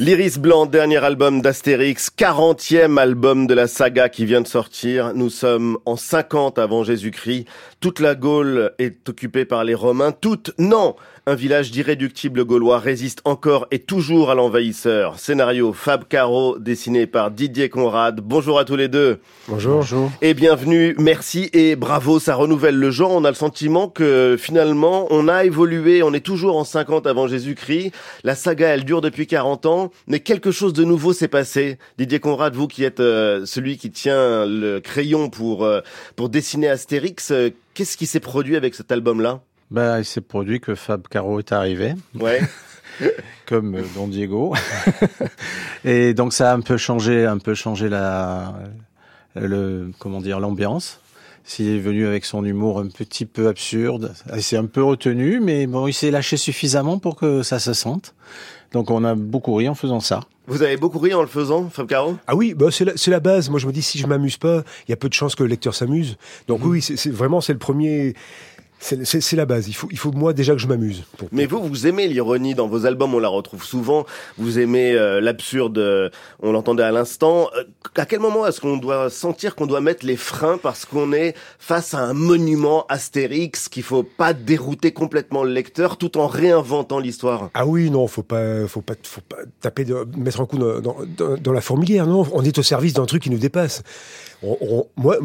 L'Iris Blanc, dernier album d'Astérix, 40e album de la saga qui vient de sortir. Nous sommes en 50 avant Jésus-Christ. Toute la Gaule est occupée par les Romains. Toute, non! Un village d'irréductibles gaulois résiste encore et toujours à l'envahisseur. Scénario Fab Caro, dessiné par Didier Conrad. Bonjour à tous les deux. Bonjour. Bonjour. Et bienvenue, merci et bravo, ça renouvelle le genre. On a le sentiment que finalement, on a évolué, on est toujours en 50 avant Jésus-Christ. La saga, elle dure depuis 40 ans, mais quelque chose de nouveau s'est passé. Didier Conrad, vous qui êtes euh, celui qui tient le crayon pour, euh, pour dessiner Astérix, euh, qu'est-ce qui s'est produit avec cet album-là? Ben, il s'est produit que Fab Caro est arrivé. Ouais. comme Don Diego. et donc ça a un peu changé, un peu changé la, le, comment dire, l'ambiance. S'il est venu avec son humour un petit peu absurde, il s'est un peu retenu, mais bon, il s'est lâché suffisamment pour que ça se sente. Donc on a beaucoup ri en faisant ça. Vous avez beaucoup ri en le faisant, Fab Caro? Ah oui, bah c'est la, la, base. Moi, je me dis, si je m'amuse pas, il y a peu de chances que le lecteur s'amuse. Donc mmh. oui, c'est vraiment, c'est le premier, c'est la base. Il faut, il faut moi déjà que je m'amuse. Mais vous, vous aimez l'ironie dans vos albums, on la retrouve souvent. Vous aimez euh, l'absurde, euh, on l'entendait à l'instant. Euh, à quel moment est-ce qu'on doit sentir qu'on doit mettre les freins parce qu'on est face à un monument Astérix qu'il faut pas dérouter complètement le lecteur tout en réinventant l'histoire? Ah oui, non, faut pas, faut pas, faut pas taper, de, mettre un coup dans, dans, dans, la fourmilière. Non, on est au service d'un truc qui nous dépasse. On, moi,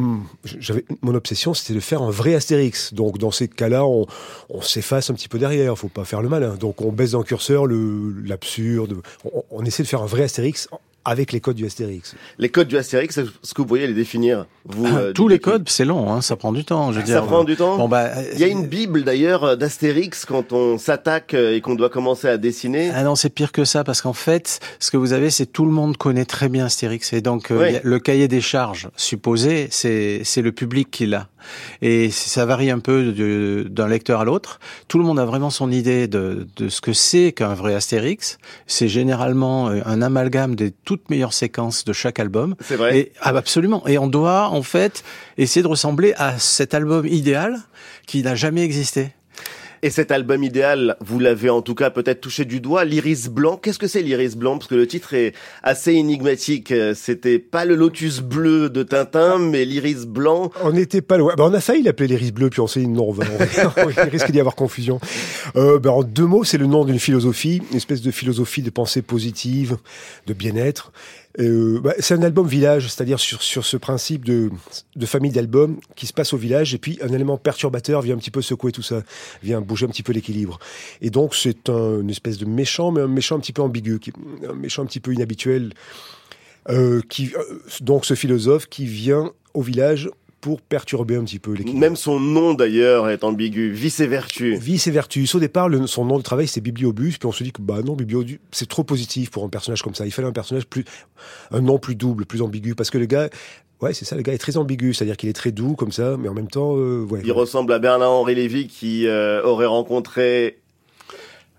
j'avais mon obsession, c'était de faire un vrai Astérix. Donc dans ces ces cas-là, on, s'efface un petit peu derrière. Faut pas faire le malin. Donc on baisse dans le curseur l'absurde. On, on, essaie de faire un vrai Astérix avec les codes du Astérix. Les codes du Astérix, est-ce que vous pourriez les définir vous, ah, euh, Tous les codes, c'est long, hein, ça prend du temps. Je veux ça prend du temps. Bon, bah, il y a une bible d'ailleurs euh, d'Astérix quand on s'attaque euh, et qu'on doit commencer à dessiner. Ah non, c'est pire que ça parce qu'en fait, ce que vous avez, c'est tout le monde connaît très bien Astérix et donc le cahier des charges supposé, c'est c'est le public qui l'a. Et ça varie un peu d'un lecteur à l'autre. Tout le monde a vraiment son idée de, de ce que c'est qu'un vrai Astérix. C'est généralement un amalgame des toutes meilleures séquences de chaque album. C'est vrai. Et, ah, absolument. Et on doit en fait essayer de ressembler à cet album idéal qui n'a jamais existé. Et cet album idéal, vous l'avez en tout cas peut-être touché du doigt, l'iris blanc. Qu'est-ce que c'est l'iris blanc? Parce que le titre est assez énigmatique. C'était pas le lotus bleu de Tintin, mais l'iris blanc. On n'était pas loin. Ben, on a failli l'appeler l'iris bleu, puis on s'est dit non, il risque d'y avoir confusion. Euh, ben, en deux mots, c'est le nom d'une philosophie, une espèce de philosophie de pensée positive, de bien-être. Euh, bah, c'est un album village, c'est-à-dire sur, sur ce principe de, de famille d'albums qui se passe au village, et puis un élément perturbateur vient un petit peu secouer tout ça, vient bouger un petit peu l'équilibre. Et donc c'est un, une espèce de méchant, mais un méchant un petit peu ambigu, qui, un méchant un petit peu inhabituel, euh, qui, euh, donc ce philosophe qui vient au village pour perturber un petit peu l'équipe. Même son nom d'ailleurs est ambigu, Vice et Vertu. Vice et Vertu. Au départ, le, son nom de travail c'est Bibliobus, puis on se dit que bah non, Bibliobus c'est trop positif pour un personnage comme ça. Il fallait un personnage plus, un nom plus double, plus ambigu, parce que le gars, Ouais, c'est ça, le gars est très ambigu, c'est-à-dire qu'il est très doux comme ça, mais en même temps, euh, ouais. Il ressemble à Bernard-Henri Lévy qui euh, aurait rencontré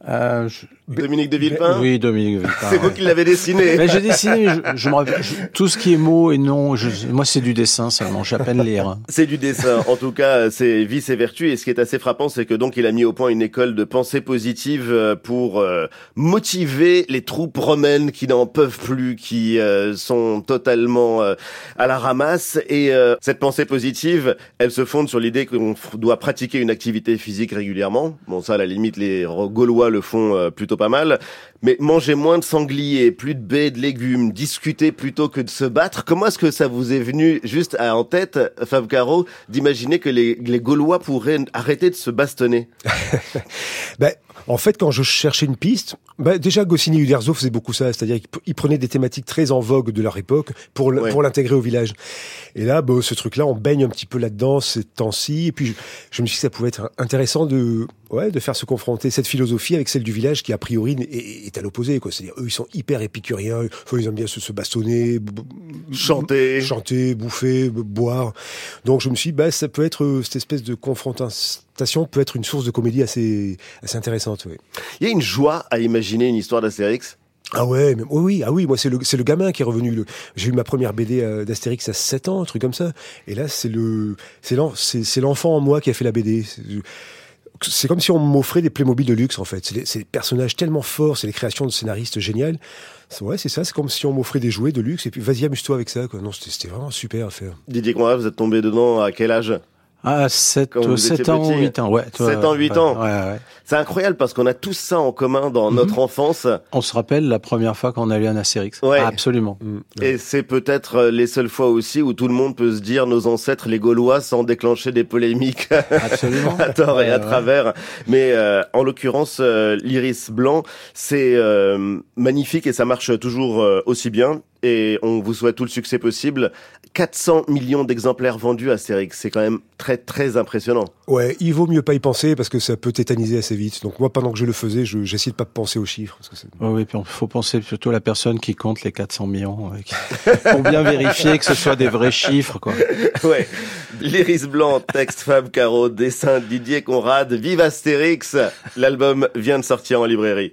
euh, Dominique de Villepin Oui, Dominique de Villepin. c'est vous qui l'avez dessiné. Mais j'ai dessiné, je, me rappelle, tout ce qui est mots et noms, moi c'est du dessin seulement, j'ai à peine lire. C'est du dessin. En tout cas, c'est vice et vertu. Et ce qui est assez frappant, c'est que donc il a mis au point une école de pensée positive euh, pour euh, motiver les troupes romaines qui n'en peuvent plus, qui euh, sont totalement à la ramasse. Et cette pensée positive, elle se fonde sur l'idée qu'on doit pratiquer une activité physique régulièrement. Bon, ça, à la limite, les Gaulois le font plutôt pas mal. Mais manger moins de sangliers, plus de baies, de légumes, discuter plutôt que de se battre. Comment est-ce que ça vous est venu juste en tête, Fab Caro, d'imaginer que les, les Gaulois pourraient arrêter de se bastonner? Ben, En fait, quand je cherchais une piste, ben, déjà Goscinny Uderzo faisaient beaucoup ça, c'est-à-dire qu'ils prenaient des thématiques très en vogue de leur époque pour, pour l'intégrer au village. Et là, ben, ce truc-là, on baigne un petit peu là-dedans ces temps-ci. Et puis, je, je me suis dit que ça pouvait être intéressant de ouais, de faire se confronter cette philosophie avec celle du village qui a priori est, à l'opposé. Quoi. C'est-à-dire eux ils sont hyper épicuriens, ils aiment bien se, se bastonner, chanter, chanter, bouffer, boire. Donc je me suis dit, bah ça peut être euh, cette espèce de confrontation peut être une source de comédie assez assez intéressante. Il y a une joie à imaginer une histoire d'Astérix? Ah ouais, mais, oui, oui, ah oui, moi c'est le c'est le gamin qui est revenu. J'ai eu ma première BD euh, d'Astérix à 7 ans, un truc comme ça. Et là c'est le c'est l'enfant en moi qui a fait la BD c'est comme si on m'offrait des Playmobil de luxe en fait. C'est des, personnages tellement forts, c'est des créations de scénaristes géniales. Ouais, c'est ça, c'est comme si on m'offrait des jouets de luxe et puis vas-y amuse-toi avec ça. Quoi. Non, c'était vraiment super à faire. Didier Conrad, vous êtes tombé dedans à quel âge? Ah, 7, 7 ans, 8 ans, ouais. 7 ans, 8 ans. Ouais, ouais. C'est incroyable parce qu'on a tous ça en commun dans mhm. notre enfance. On se rappelle la première fois qu'on allait à un Astérix. Ouais. absolument. Mm. Et c'est peut-être euh, les seules fois aussi où tout le monde peut se dire nos ancêtres, les Gaulois, sans déclencher des polémiques. Absolument. à tort et à travers. Mais euh, en l'occurrence, euh, l'iris blanc, c'est magnifique et ça marche toujours aussi bien et on vous souhaite tout le succès possible. 400 millions d'exemplaires vendus à Astérix, c'est quand même très très impressionnant. Ouais, il vaut mieux pas y penser parce que ça peut tétaniser assez vite. Donc moi, pendant que je le faisais, j'essayais de pas penser aux chiffres. Parce oui, puis il faut penser surtout à la personne qui compte les 400 millions pour bien vérifier que ce soit des vrais chiffres. Quoi. ouais, l'iris blanc, texte Fab Caro, dessin Didier Conrad, vive Astérix. L'album vient de sortir en librairie.